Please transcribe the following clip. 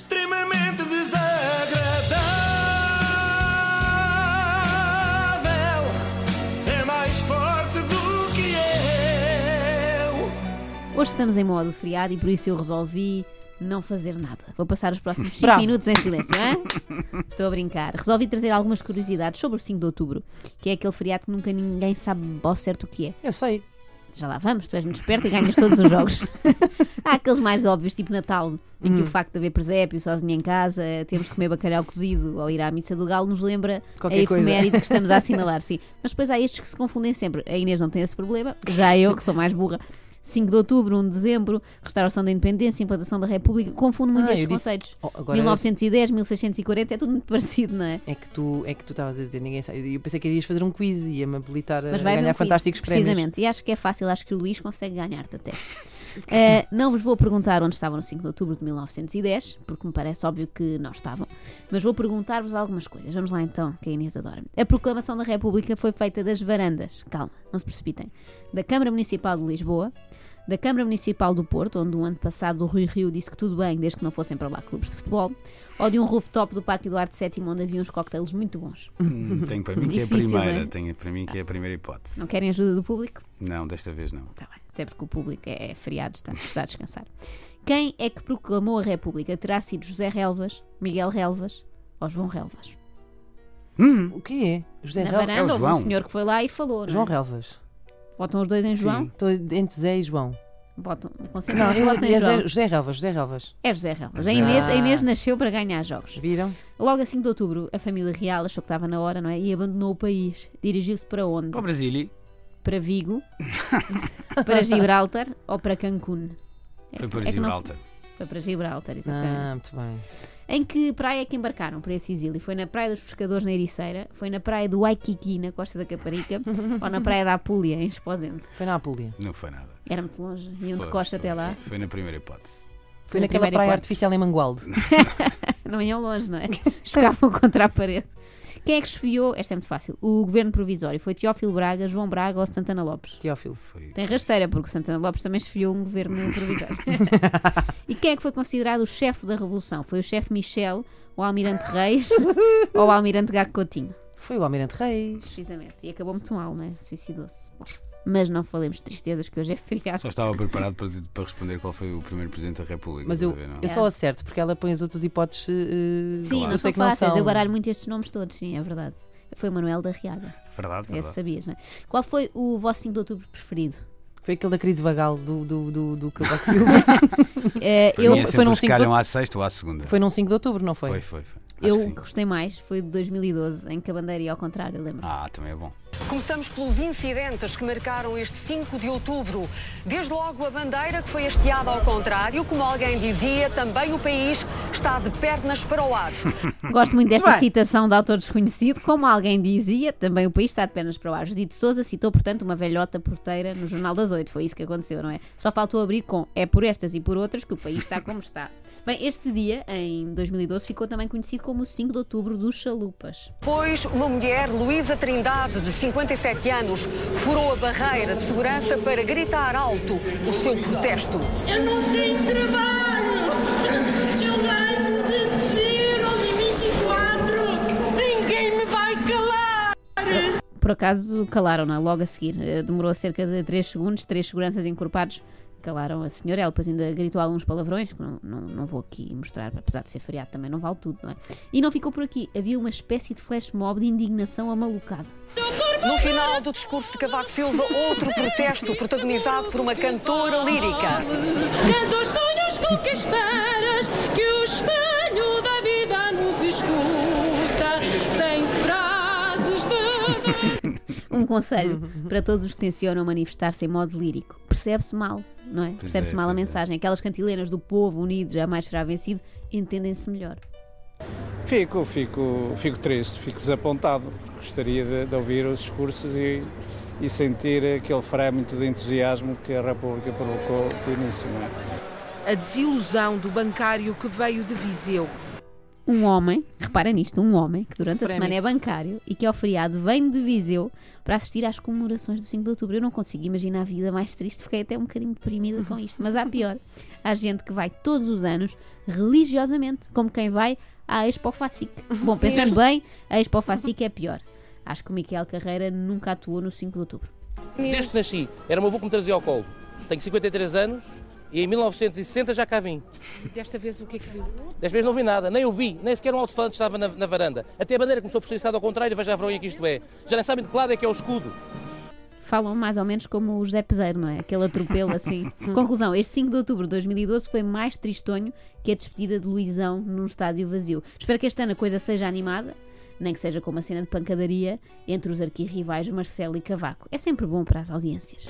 extremamente desagradável. É mais forte do que eu. Hoje estamos em modo feriado e por isso eu resolvi não fazer nada. Vou passar os próximos 5 Bravo. minutos em silêncio, hein? Estou a brincar. Resolvi trazer algumas curiosidades sobre o 5 de outubro, que é aquele feriado que nunca ninguém sabe ao certo o que é. Eu sei. Já lá vamos, tu és muito esperto e ganhas todos os jogos. Há aqueles mais óbvios, tipo Natal, em Hum. que o facto de haver presépio sozinho em casa, termos de comer bacalhau cozido ou ir à missa do galo nos lembra Qualquer a coisa. efeméride que estamos a assinalar, sim. Mas depois há estes que se confundem sempre. A Inês não tem esse problema, já eu, que sou mais burra. 5 de outubro, 1 de dezembro, restauração da independência, implantação da República, confundo muito Ah, estes conceitos. Oh, agora 1910, 1640, é tudo muito parecido, não é? é que tu é que tu estavas a dizer, ninguém sabe. Eu pensei que irias fazer um quiz e ia-me habilitar a Mas vai haver ganhar um quiz, fantásticos prémios. Precisamente, e acho que é fácil, acho que o Luís consegue ganhar-te até. Eh, não vos vou perguntar onde estavam no 5 de outubro de 1910, porque me parece óbvio que não estavam, mas vou perguntar-vos algumas coisas. Vamos lá então, que a Inês adora. A proclamação da República foi feita das varandas, calma, não se precipitem, da Câmara Municipal de Lisboa, da Câmara Municipal do Porto, onde o ano passado o Rui Rio disse que tudo bem, desde que não fossem para lá clubes de futebol, ou de um rooftop do Parque Eduardo VII, onde havia uns coquetéis muito bons. Hum, Tenho para mim que é a primeira. é? Tenho para mim que é a primeira hipótese. Não querem ajuda do público? Não, desta vez não. Tá bem, até porque o público é feriado, está, está a descansar. Quem é que proclamou a República? Terá sido José Relvas, Miguel Relvas ou João Relvas? Hum, O quê? José Na Relvas? É o varanda houve um senhor que foi lá e falou, não João é? Relvas. Votam os dois em João? Estou entre Zé e João. Votam, Não, eu votam em é João. José Relvas, José Relvas. É José Relvas. A José- Inês, a. Inês nasceu para ganhar jogos. Viram? Logo a 5 de outubro, a família real achou que estava na hora, não é? E abandonou o país. Dirigiu-se para onde? Para o Brasília. Para Vigo, para Gibraltar ou para Cancún? Foi para É Gibraltar. Foi para Gibraltar, exatamente. Ah, muito bem. Em que praia é que embarcaram para esse exílio? Foi na Praia dos Pescadores, na Ericeira? Foi na Praia do Waikiki, na Costa da Caparica? ou na Praia da Apulia, em Esposende? Foi na Apulia. Não foi nada. Era muito longe. Iam de Foi, costa foi. até lá. Foi na primeira hipótese. Foi Na naquela praia hipótese. artificial em Mangualde. Não iam longe, não é? Chocavam contra a parede. Quem é que esfiou? Esta é muito fácil. O governo provisório foi Teófilo Braga, João Braga ou Santana Lopes? Teófilo. Foi. Tem rasteira, porque Santana Lopes também esfiou um governo provisório. e quem é que foi considerado o chefe da revolução? Foi o chefe Michel, o Almirante Reis ou o Almirante Gago Coutinho? Foi o Almirante Reis. Precisamente. E acabou muito mal, não é? Suicidou-se. Mas não falemos de tristezas, que hoje é feriado. Só estava preparado para, para responder qual foi o primeiro Presidente da República. Mas eu, ver, eu só acerto porque ela põe as outras hipóteses. eh, Sim, eu não sei são que não fáceis. são. Eu baralho muito estes nomes todos, sim, é verdade. Foi o Manuel da Riaga. Verdade, Esse verdade. sabias, não é? Qual foi o vosso 5 de outubro preferido? Foi aquele da crise vagal do, do, do, do Cavaco Silva. Para eu é foi num os que cinco calham de- à sexta ou à segunda. foi num 5 de outubro, não foi? foi, foi. foi. Eu gostei mais, foi o de 2012, em que a bandeira ia ao contrário, lembro Ah, também é bom. Começamos pelos incidentes que marcaram este 5 de outubro. Desde logo a bandeira que foi hasteada ao contrário, como alguém dizia, também o país está de pernas para o ar. Gosto muito desta bem. citação de autor desconhecido. Como alguém dizia, também o país está de pernas para o ar. Judite Souza citou, portanto, uma velhota porteira no Jornal das Oito. Foi isso que aconteceu, não é? Só faltou abrir com é por estas e por outras que o país está como está. Bem, este dia, em 2012, ficou também conhecido como o 5 de outubro dos chalupas. Pois uma mulher, Luísa Trindade, de 57 anos, furou a barreira de segurança para gritar alto o seu protesto. Eu não tenho trabalho! Eu ganho 200 euros em 24! Ninguém me vai calar! Por acaso calaram, não é? Logo a seguir. Eh, Demorou cerca de 3 segundos, três seguranças encorpados calaram a senhora. Ela depois ainda gritou alguns palavrões, que não, não, não vou aqui mostrar, apesar de ser feriado também não vale tudo, não é? E não ficou por aqui. Havia uma espécie de flash mob de indignação amalucada. No final do discurso de Cavaco Silva, outro protesto protagonizado por uma cantora lírica. Canta os sonhos com que esperas que o espelho da vida nos escuta sem frases de. Um conselho para todos os que tencionam manifestar-se em modo lírico. Percebe-se mal, não é? Percebe-se é, mal a é. mensagem. Aquelas cantilenas do povo unido jamais será vencido, entendem-se melhor. Fico, fico, fico triste, fico desapontado, gostaria de, de ouvir os discursos e, e sentir aquele frémito de entusiasmo que a República provocou de início. É? A desilusão do bancário que veio de Viseu. Um homem, repara nisto, um homem que durante a Prémio. semana é bancário e que ao feriado vem de Viseu para assistir às comemorações do 5 de Outubro. Eu não consigo imaginar a vida mais triste, fiquei até um bocadinho deprimida com isto. Mas há pior, há gente que vai todos os anos, religiosamente, como quem vai à Expo Facic. Bom, pensando bem, a Expo Facic é pior. Acho que o Miquel Carreira nunca atuou no 5 de Outubro. Desde que nasci, era meu avô que me trazia ao colo. Tenho 53 anos e em 1960 já cá vim. Desta vez o que é que viu? Desta vez não vi nada, nem eu vi, nem sequer um alto-falante estava na, na varanda. Até a bandeira começou por ser içada ao contrário, veja a vergonha que isto é. Já nem sabem de que lado é que é o escudo. falam mais ou menos como o José Peseiro, não é? Aquele atropelo assim. Conclusão: este 5 de outubro de 2012 foi mais tristonho que a despedida de Luizão num estádio vazio. Espero que este ano a coisa seja animada, nem que seja com uma cena de pancadaria entre os arquirrivais Marcelo e Cavaco. É sempre bom para as audiências.